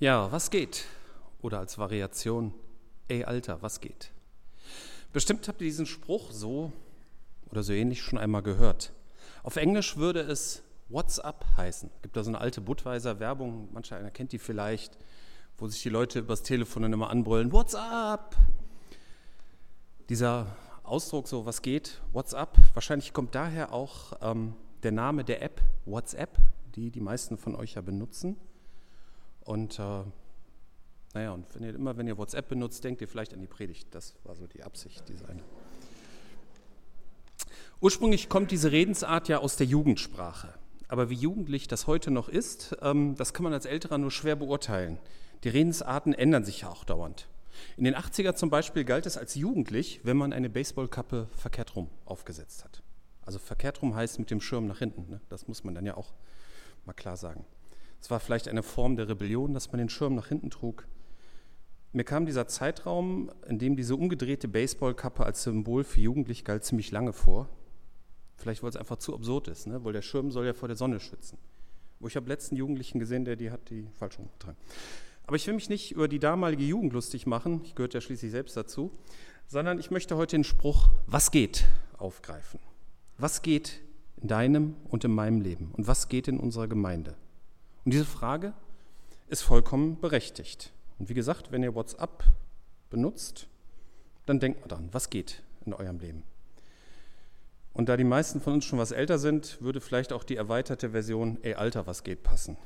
Ja, was geht? Oder als Variation, ey Alter, was geht? Bestimmt habt ihr diesen Spruch so oder so ähnlich schon einmal gehört. Auf Englisch würde es What's up heißen. Gibt da so eine alte Budweiser Werbung, mancher einer kennt die vielleicht, wo sich die Leute übers Telefon dann immer anbrüllen, What's up? Dieser Ausdruck so, was geht, What's up? Wahrscheinlich kommt daher auch ähm, der Name der App WhatsApp, die die meisten von euch ja benutzen. Und äh, naja, und wenn ihr, immer wenn ihr WhatsApp benutzt, denkt ihr vielleicht an die Predigt. Das war so die Absicht dieser eine. Ursprünglich kommt diese Redensart ja aus der Jugendsprache. Aber wie jugendlich das heute noch ist, ähm, das kann man als Älterer nur schwer beurteilen. Die Redensarten ändern sich ja auch dauernd. In den 80er zum Beispiel galt es als jugendlich, wenn man eine Baseballkappe verkehrt rum aufgesetzt hat. Also verkehrt rum heißt mit dem Schirm nach hinten. Ne? Das muss man dann ja auch mal klar sagen. Es war vielleicht eine Form der Rebellion, dass man den Schirm nach hinten trug. Mir kam dieser Zeitraum, in dem diese umgedrehte Baseballkappe als Symbol für Jugendlich galt, ziemlich lange vor. Vielleicht, weil es einfach zu absurd ist, ne? weil der Schirm soll ja vor der Sonne schützen. Wo ich habe letzten Jugendlichen gesehen, der die hat die falsch umgetragen. Aber ich will mich nicht über die damalige Jugend lustig machen, ich gehörte ja schließlich selbst dazu, sondern ich möchte heute den Spruch, was geht, aufgreifen. Was geht in deinem und in meinem Leben und was geht in unserer Gemeinde? Und diese Frage ist vollkommen berechtigt. Und wie gesagt, wenn ihr WhatsApp benutzt, dann denkt mal dran, was geht in eurem Leben. Und da die meisten von uns schon was älter sind, würde vielleicht auch die erweiterte Version, ey Alter, was geht, passen.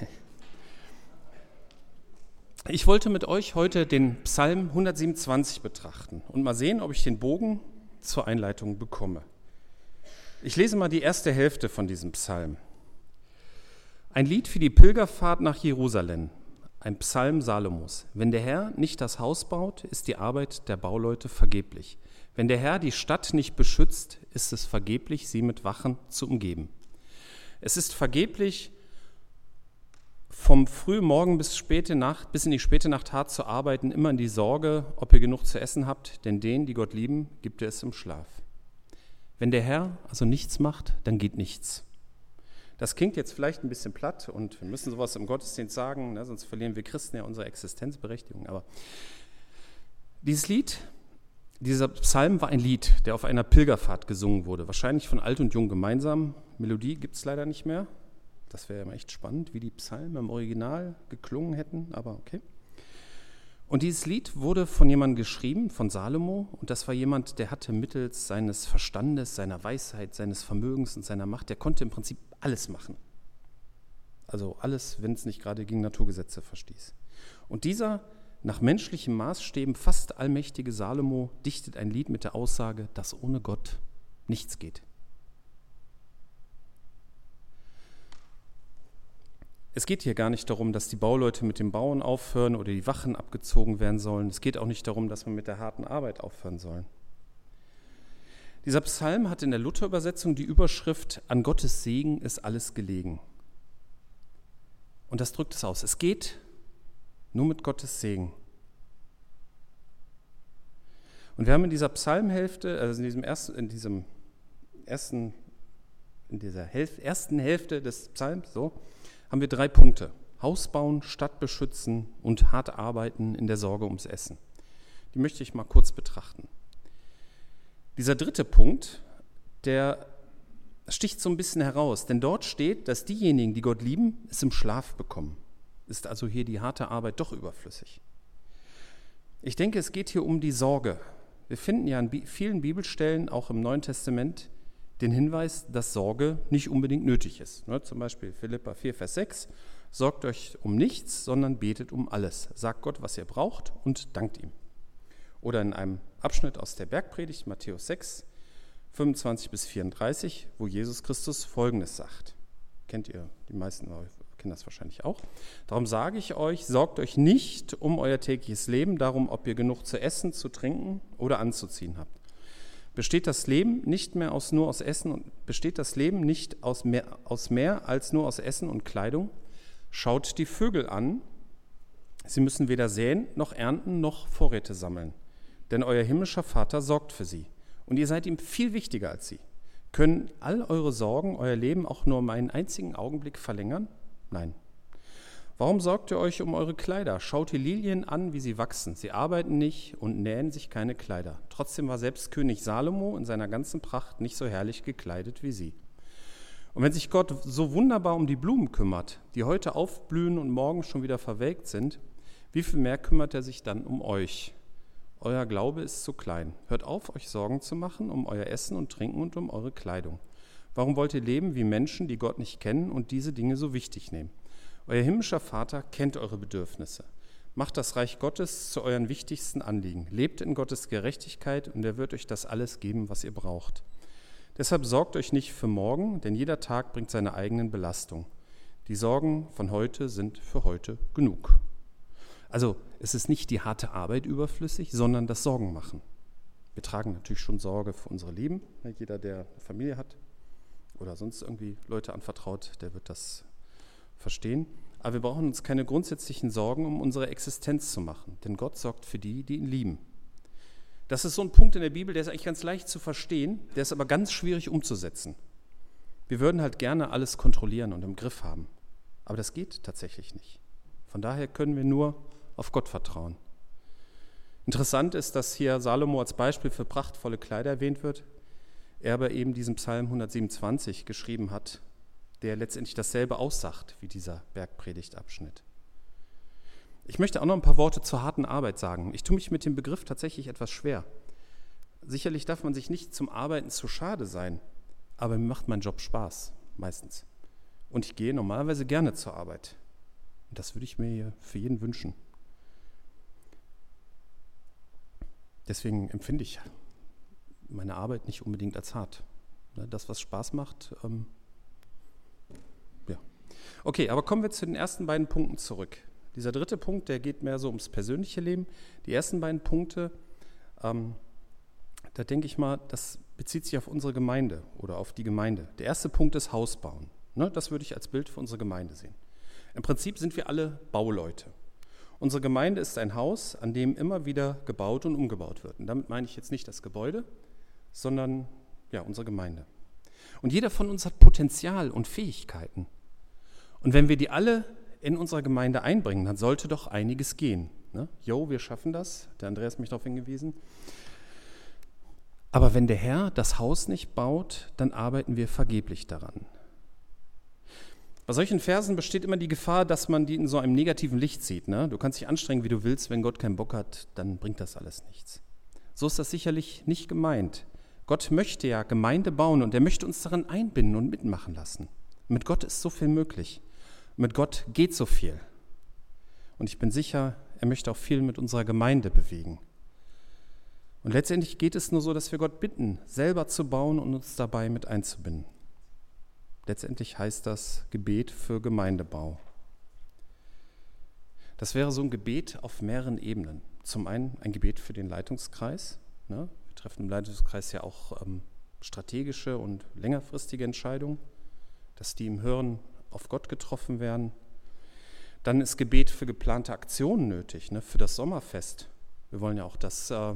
Ich wollte mit euch heute den Psalm 127 betrachten und mal sehen, ob ich den Bogen zur Einleitung bekomme. Ich lese mal die erste Hälfte von diesem Psalm. Ein Lied für die Pilgerfahrt nach Jerusalem, ein Psalm Salomos. Wenn der Herr nicht das Haus baut, ist die Arbeit der Bauleute vergeblich. Wenn der Herr die Stadt nicht beschützt, ist es vergeblich, sie mit Wachen zu umgeben. Es ist vergeblich, vom frühen Morgen bis, späte Nacht, bis in die späte Nacht hart zu arbeiten, immer in die Sorge, ob ihr genug zu essen habt, denn denen, die Gott lieben, gibt er es im Schlaf. Wenn der Herr also nichts macht, dann geht nichts. Das klingt jetzt vielleicht ein bisschen platt und wir müssen sowas im Gottesdienst sagen, ne, sonst verlieren wir Christen ja unsere Existenzberechtigung. Aber dieses Lied, dieser Psalm war ein Lied, der auf einer Pilgerfahrt gesungen wurde, wahrscheinlich von alt und jung gemeinsam. Melodie gibt es leider nicht mehr. Das wäre ja echt spannend, wie die Psalmen im Original geklungen hätten, aber okay. Und dieses Lied wurde von jemandem geschrieben, von Salomo, und das war jemand, der hatte mittels seines Verstandes, seiner Weisheit, seines Vermögens und seiner Macht, der konnte im Prinzip alles machen. Also alles, wenn es nicht gerade gegen Naturgesetze verstieß. Und dieser nach menschlichen Maßstäben fast allmächtige Salomo dichtet ein Lied mit der Aussage, dass ohne Gott nichts geht. Es geht hier gar nicht darum, dass die Bauleute mit dem Bauen aufhören oder die Wachen abgezogen werden sollen. Es geht auch nicht darum, dass man mit der harten Arbeit aufhören soll. Dieser Psalm hat in der Luther-Übersetzung die Überschrift An Gottes Segen ist alles gelegen. Und das drückt es aus. Es geht nur mit Gottes Segen. Und wir haben in dieser Psalmhälfte, also in diesem ersten, in diesem ersten, in dieser Hälfte, ersten Hälfte des Psalms, so, haben wir drei Punkte. Haus bauen, Stadt beschützen und hart arbeiten in der Sorge ums Essen. Die möchte ich mal kurz betrachten. Dieser dritte Punkt, der sticht so ein bisschen heraus, denn dort steht, dass diejenigen, die Gott lieben, es im Schlaf bekommen. Ist also hier die harte Arbeit doch überflüssig. Ich denke, es geht hier um die Sorge. Wir finden ja an vielen Bibelstellen, auch im Neuen Testament, den Hinweis, dass Sorge nicht unbedingt nötig ist. Ne, zum Beispiel Philippa 4, Vers 6, sorgt euch um nichts, sondern betet um alles. Sagt Gott, was ihr braucht und dankt ihm. Oder in einem Abschnitt aus der Bergpredigt, Matthäus 6, 25 bis 34, wo Jesus Christus Folgendes sagt. Kennt ihr, die meisten kennen das wahrscheinlich auch. Darum sage ich euch, sorgt euch nicht um euer tägliches Leben, darum, ob ihr genug zu essen, zu trinken oder anzuziehen habt. Besteht das Leben nicht mehr aus nur aus Essen und besteht das Leben nicht aus mehr, aus mehr als nur aus Essen und Kleidung? Schaut die Vögel an. Sie müssen weder säen noch ernten noch Vorräte sammeln, denn euer himmlischer Vater sorgt für sie. Und ihr seid ihm viel wichtiger als sie. Können all eure Sorgen euer Leben auch nur um einen einzigen Augenblick verlängern? Nein. Warum sorgt ihr euch um eure Kleider? Schaut die Lilien an, wie sie wachsen. Sie arbeiten nicht und nähen sich keine Kleider. Trotzdem war selbst König Salomo in seiner ganzen Pracht nicht so herrlich gekleidet wie sie. Und wenn sich Gott so wunderbar um die Blumen kümmert, die heute aufblühen und morgen schon wieder verwelkt sind, wie viel mehr kümmert er sich dann um euch? Euer Glaube ist zu klein. Hört auf, euch Sorgen zu machen um euer Essen und Trinken und um eure Kleidung. Warum wollt ihr leben wie Menschen, die Gott nicht kennen und diese Dinge so wichtig nehmen? Euer himmlischer Vater kennt eure Bedürfnisse. Macht das Reich Gottes zu euren wichtigsten Anliegen. Lebt in Gottes Gerechtigkeit und er wird euch das alles geben, was ihr braucht. Deshalb sorgt euch nicht für morgen, denn jeder Tag bringt seine eigenen Belastungen. Die Sorgen von heute sind für heute genug. Also es ist nicht die harte Arbeit überflüssig, sondern das Sorgen machen. Wir tragen natürlich schon Sorge für unsere Lieben. Jeder, der eine Familie hat oder sonst irgendwie Leute anvertraut, der wird das verstehen. Aber wir brauchen uns keine grundsätzlichen Sorgen um unsere Existenz zu machen, denn Gott sorgt für die, die ihn lieben. Das ist so ein Punkt in der Bibel, der ist eigentlich ganz leicht zu verstehen, der ist aber ganz schwierig umzusetzen. Wir würden halt gerne alles kontrollieren und im Griff haben, aber das geht tatsächlich nicht. Von daher können wir nur auf Gott vertrauen. Interessant ist, dass hier Salomo als Beispiel für prachtvolle Kleider erwähnt wird, er aber eben diesen Psalm 127 geschrieben hat, der letztendlich dasselbe aussagt wie dieser Bergpredigtabschnitt. Ich möchte auch noch ein paar Worte zur harten Arbeit sagen. Ich tue mich mit dem Begriff tatsächlich etwas schwer. Sicherlich darf man sich nicht zum Arbeiten zu schade sein, aber mir macht mein Job Spaß, meistens. Und ich gehe normalerweise gerne zur Arbeit. Und das würde ich mir für jeden wünschen. Deswegen empfinde ich meine Arbeit nicht unbedingt als hart. Ne, das, was Spaß macht, ähm. Okay, aber kommen wir zu den ersten beiden Punkten zurück. Dieser dritte Punkt, der geht mehr so ums persönliche Leben. Die ersten beiden Punkte, ähm, da denke ich mal, das bezieht sich auf unsere Gemeinde oder auf die Gemeinde. Der erste Punkt ist Haus bauen. Ne, das würde ich als Bild für unsere Gemeinde sehen. Im Prinzip sind wir alle Bauleute. Unsere Gemeinde ist ein Haus, an dem immer wieder gebaut und umgebaut wird. Und damit meine ich jetzt nicht das Gebäude, sondern ja, unsere Gemeinde. Und jeder von uns hat Potenzial und Fähigkeiten. Und wenn wir die alle in unserer Gemeinde einbringen, dann sollte doch einiges gehen. Ne? Jo, wir schaffen das. Der Andreas hat mich darauf hingewiesen. Aber wenn der Herr das Haus nicht baut, dann arbeiten wir vergeblich daran. Bei solchen Versen besteht immer die Gefahr, dass man die in so einem negativen Licht sieht. Ne? Du kannst dich anstrengen, wie du willst, wenn Gott keinen Bock hat, dann bringt das alles nichts. So ist das sicherlich nicht gemeint. Gott möchte ja Gemeinde bauen und er möchte uns daran einbinden und mitmachen lassen. Mit Gott ist so viel möglich. Mit Gott geht so viel. Und ich bin sicher, er möchte auch viel mit unserer Gemeinde bewegen. Und letztendlich geht es nur so, dass wir Gott bitten, selber zu bauen und uns dabei mit einzubinden. Letztendlich heißt das Gebet für Gemeindebau. Das wäre so ein Gebet auf mehreren Ebenen. Zum einen ein Gebet für den Leitungskreis. Ne? Wir treffen im Leitungskreis ja auch ähm, strategische und längerfristige Entscheidungen, dass die im Hören auf Gott getroffen werden. Dann ist Gebet für geplante Aktionen nötig, ne, für das Sommerfest. Wir wollen ja auch, dass äh,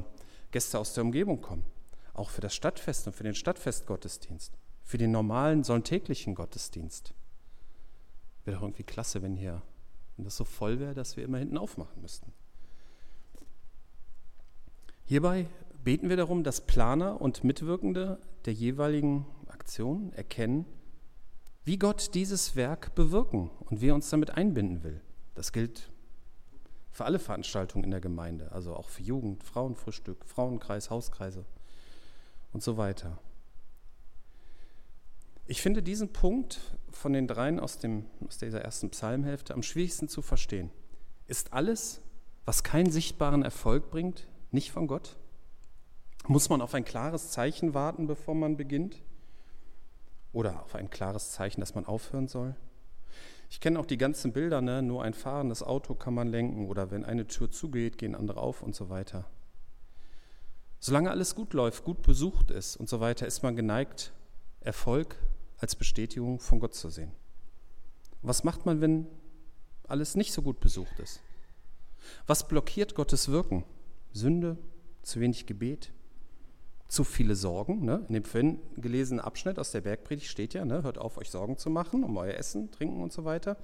Gäste aus der Umgebung kommen. Auch für das Stadtfest und für den Stadtfestgottesdienst. Für den normalen, sonntäglichen Gottesdienst. Wäre doch irgendwie klasse, wenn hier, wenn das so voll wäre, dass wir immer hinten aufmachen müssten. Hierbei beten wir darum, dass Planer und Mitwirkende der jeweiligen Aktion erkennen, wie Gott dieses Werk bewirken und wie er uns damit einbinden will. Das gilt für alle Veranstaltungen in der Gemeinde, also auch für Jugend, Frauenfrühstück, Frauenkreis, Hauskreise und so weiter. Ich finde diesen Punkt von den dreien aus, dem, aus dieser ersten Psalmhälfte am schwierigsten zu verstehen. Ist alles, was keinen sichtbaren Erfolg bringt, nicht von Gott? Muss man auf ein klares Zeichen warten, bevor man beginnt? Oder auf ein klares Zeichen, dass man aufhören soll. Ich kenne auch die ganzen Bilder, ne? nur ein fahrendes Auto kann man lenken oder wenn eine Tür zugeht, gehen andere auf und so weiter. Solange alles gut läuft, gut besucht ist und so weiter, ist man geneigt, Erfolg als Bestätigung von Gott zu sehen. Was macht man, wenn alles nicht so gut besucht ist? Was blockiert Gottes Wirken? Sünde, zu wenig Gebet, zu viele Sorgen. Ne? In dem vorhin gelesenen Abschnitt aus der Bergpredigt steht ja, ne, hört auf, euch Sorgen zu machen um euer Essen, Trinken und so weiter.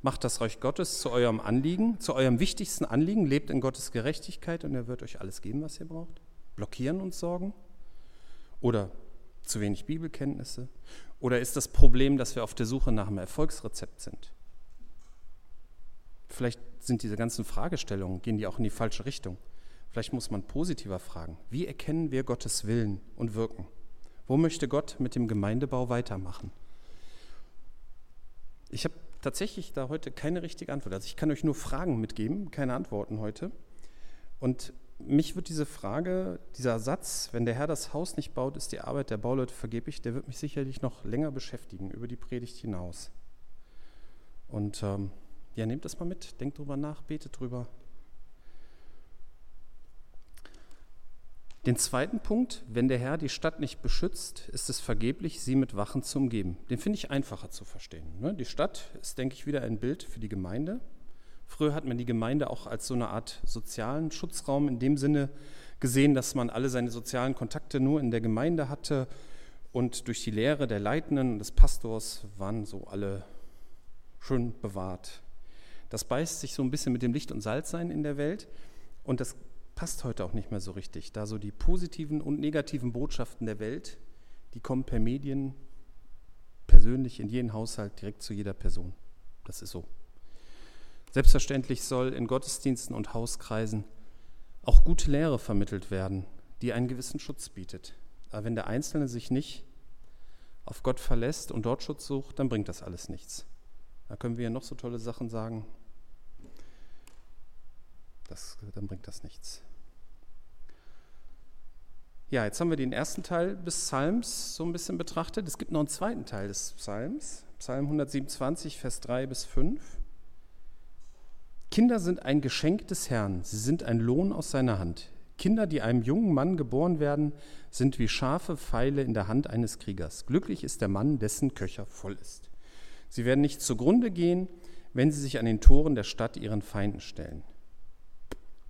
Macht das Reich Gottes zu eurem Anliegen, zu eurem wichtigsten Anliegen, lebt in Gottes Gerechtigkeit und er wird euch alles geben, was ihr braucht. Blockieren uns Sorgen? Oder zu wenig Bibelkenntnisse? Oder ist das Problem, dass wir auf der Suche nach einem Erfolgsrezept sind? Vielleicht sind diese ganzen Fragestellungen, gehen die auch in die falsche Richtung. Vielleicht muss man positiver fragen. Wie erkennen wir Gottes Willen und Wirken? Wo möchte Gott mit dem Gemeindebau weitermachen? Ich habe tatsächlich da heute keine richtige Antwort. Also ich kann euch nur Fragen mitgeben, keine Antworten heute. Und mich wird diese Frage, dieser Satz, wenn der Herr das Haus nicht baut, ist die Arbeit der Bauleute vergeblich, der wird mich sicherlich noch länger beschäftigen, über die Predigt hinaus. Und ähm, ja, nehmt das mal mit, denkt drüber nach, betet drüber. Den zweiten Punkt, wenn der Herr die Stadt nicht beschützt, ist es vergeblich, sie mit Wachen zu umgeben. Den finde ich einfacher zu verstehen. Ne? Die Stadt ist, denke ich, wieder ein Bild für die Gemeinde. Früher hat man die Gemeinde auch als so eine Art sozialen Schutzraum in dem Sinne gesehen, dass man alle seine sozialen Kontakte nur in der Gemeinde hatte und durch die Lehre der Leitenden und des Pastors waren so alle schön bewahrt. Das beißt sich so ein bisschen mit dem Licht- und Salzsein in der Welt und das passt heute auch nicht mehr so richtig, da so die positiven und negativen Botschaften der Welt, die kommen per Medien persönlich in jeden Haushalt direkt zu jeder Person. Das ist so. Selbstverständlich soll in Gottesdiensten und Hauskreisen auch gute Lehre vermittelt werden, die einen gewissen Schutz bietet. Aber wenn der Einzelne sich nicht auf Gott verlässt und dort Schutz sucht, dann bringt das alles nichts. Da können wir ja noch so tolle Sachen sagen, das, dann bringt das nichts. Ja, jetzt haben wir den ersten Teil des Psalms so ein bisschen betrachtet. Es gibt noch einen zweiten Teil des Psalms, Psalm 127, Vers 3 bis 5. Kinder sind ein Geschenk des Herrn, sie sind ein Lohn aus seiner Hand. Kinder, die einem jungen Mann geboren werden, sind wie scharfe Pfeile in der Hand eines Kriegers. Glücklich ist der Mann, dessen Köcher voll ist. Sie werden nicht zugrunde gehen, wenn sie sich an den Toren der Stadt ihren Feinden stellen.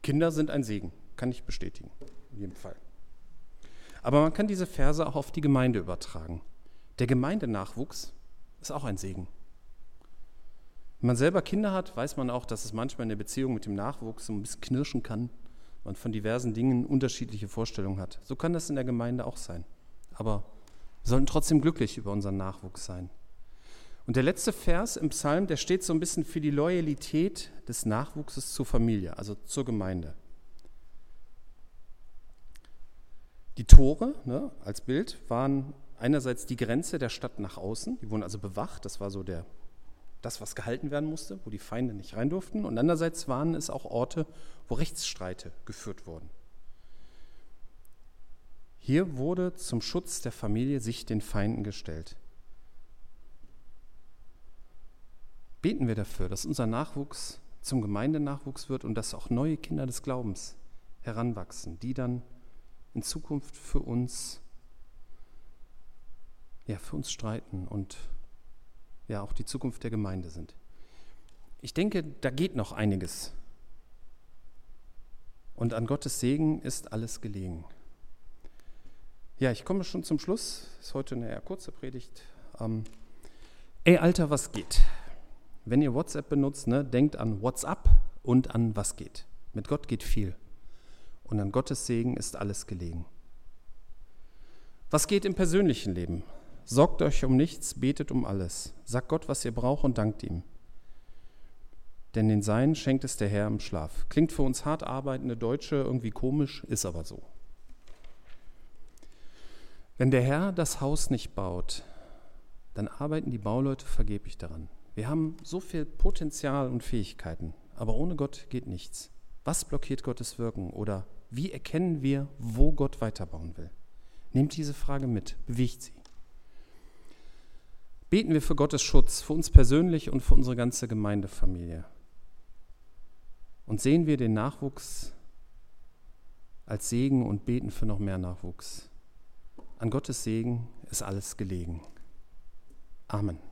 Kinder sind ein Segen, kann ich bestätigen, in jedem Fall. Aber man kann diese Verse auch auf die Gemeinde übertragen. Der Gemeindenachwuchs ist auch ein Segen. Wenn man selber Kinder hat, weiß man auch, dass es manchmal in der Beziehung mit dem Nachwuchs so ein bisschen knirschen kann, man von diversen Dingen unterschiedliche Vorstellungen hat. So kann das in der Gemeinde auch sein. Aber wir sollten trotzdem glücklich über unseren Nachwuchs sein. Und der letzte Vers im Psalm, der steht so ein bisschen für die Loyalität des Nachwuchses zur Familie, also zur Gemeinde. Die Tore ne, als Bild waren einerseits die Grenze der Stadt nach außen, die wurden also bewacht, das war so der, das, was gehalten werden musste, wo die Feinde nicht rein durften. Und andererseits waren es auch Orte, wo Rechtsstreite geführt wurden. Hier wurde zum Schutz der Familie sich den Feinden gestellt. Beten wir dafür, dass unser Nachwuchs zum Gemeindenachwuchs wird und dass auch neue Kinder des Glaubens heranwachsen, die dann in Zukunft für uns, ja, für uns streiten und ja auch die Zukunft der Gemeinde sind. Ich denke, da geht noch einiges. Und an Gottes Segen ist alles gelegen. Ja, ich komme schon zum Schluss. Ist heute eine eher kurze Predigt. Ähm, ey, Alter, was geht? Wenn ihr WhatsApp benutzt, ne, denkt an WhatsApp und an was geht. Mit Gott geht viel. Und an Gottes Segen ist alles gelegen. Was geht im persönlichen Leben? Sorgt euch um nichts, betet um alles. Sagt Gott, was ihr braucht und dankt ihm. Denn den Sein schenkt es der Herr im Schlaf. Klingt für uns hart arbeitende Deutsche irgendwie komisch, ist aber so. Wenn der Herr das Haus nicht baut, dann arbeiten die Bauleute vergeblich daran. Wir haben so viel Potenzial und Fähigkeiten, aber ohne Gott geht nichts. Was blockiert Gottes Wirken oder wie erkennen wir, wo Gott weiterbauen will? Nehmt diese Frage mit, bewegt sie. Beten wir für Gottes Schutz, für uns persönlich und für unsere ganze Gemeindefamilie. Und sehen wir den Nachwuchs als Segen und beten für noch mehr Nachwuchs. An Gottes Segen ist alles gelegen. Amen.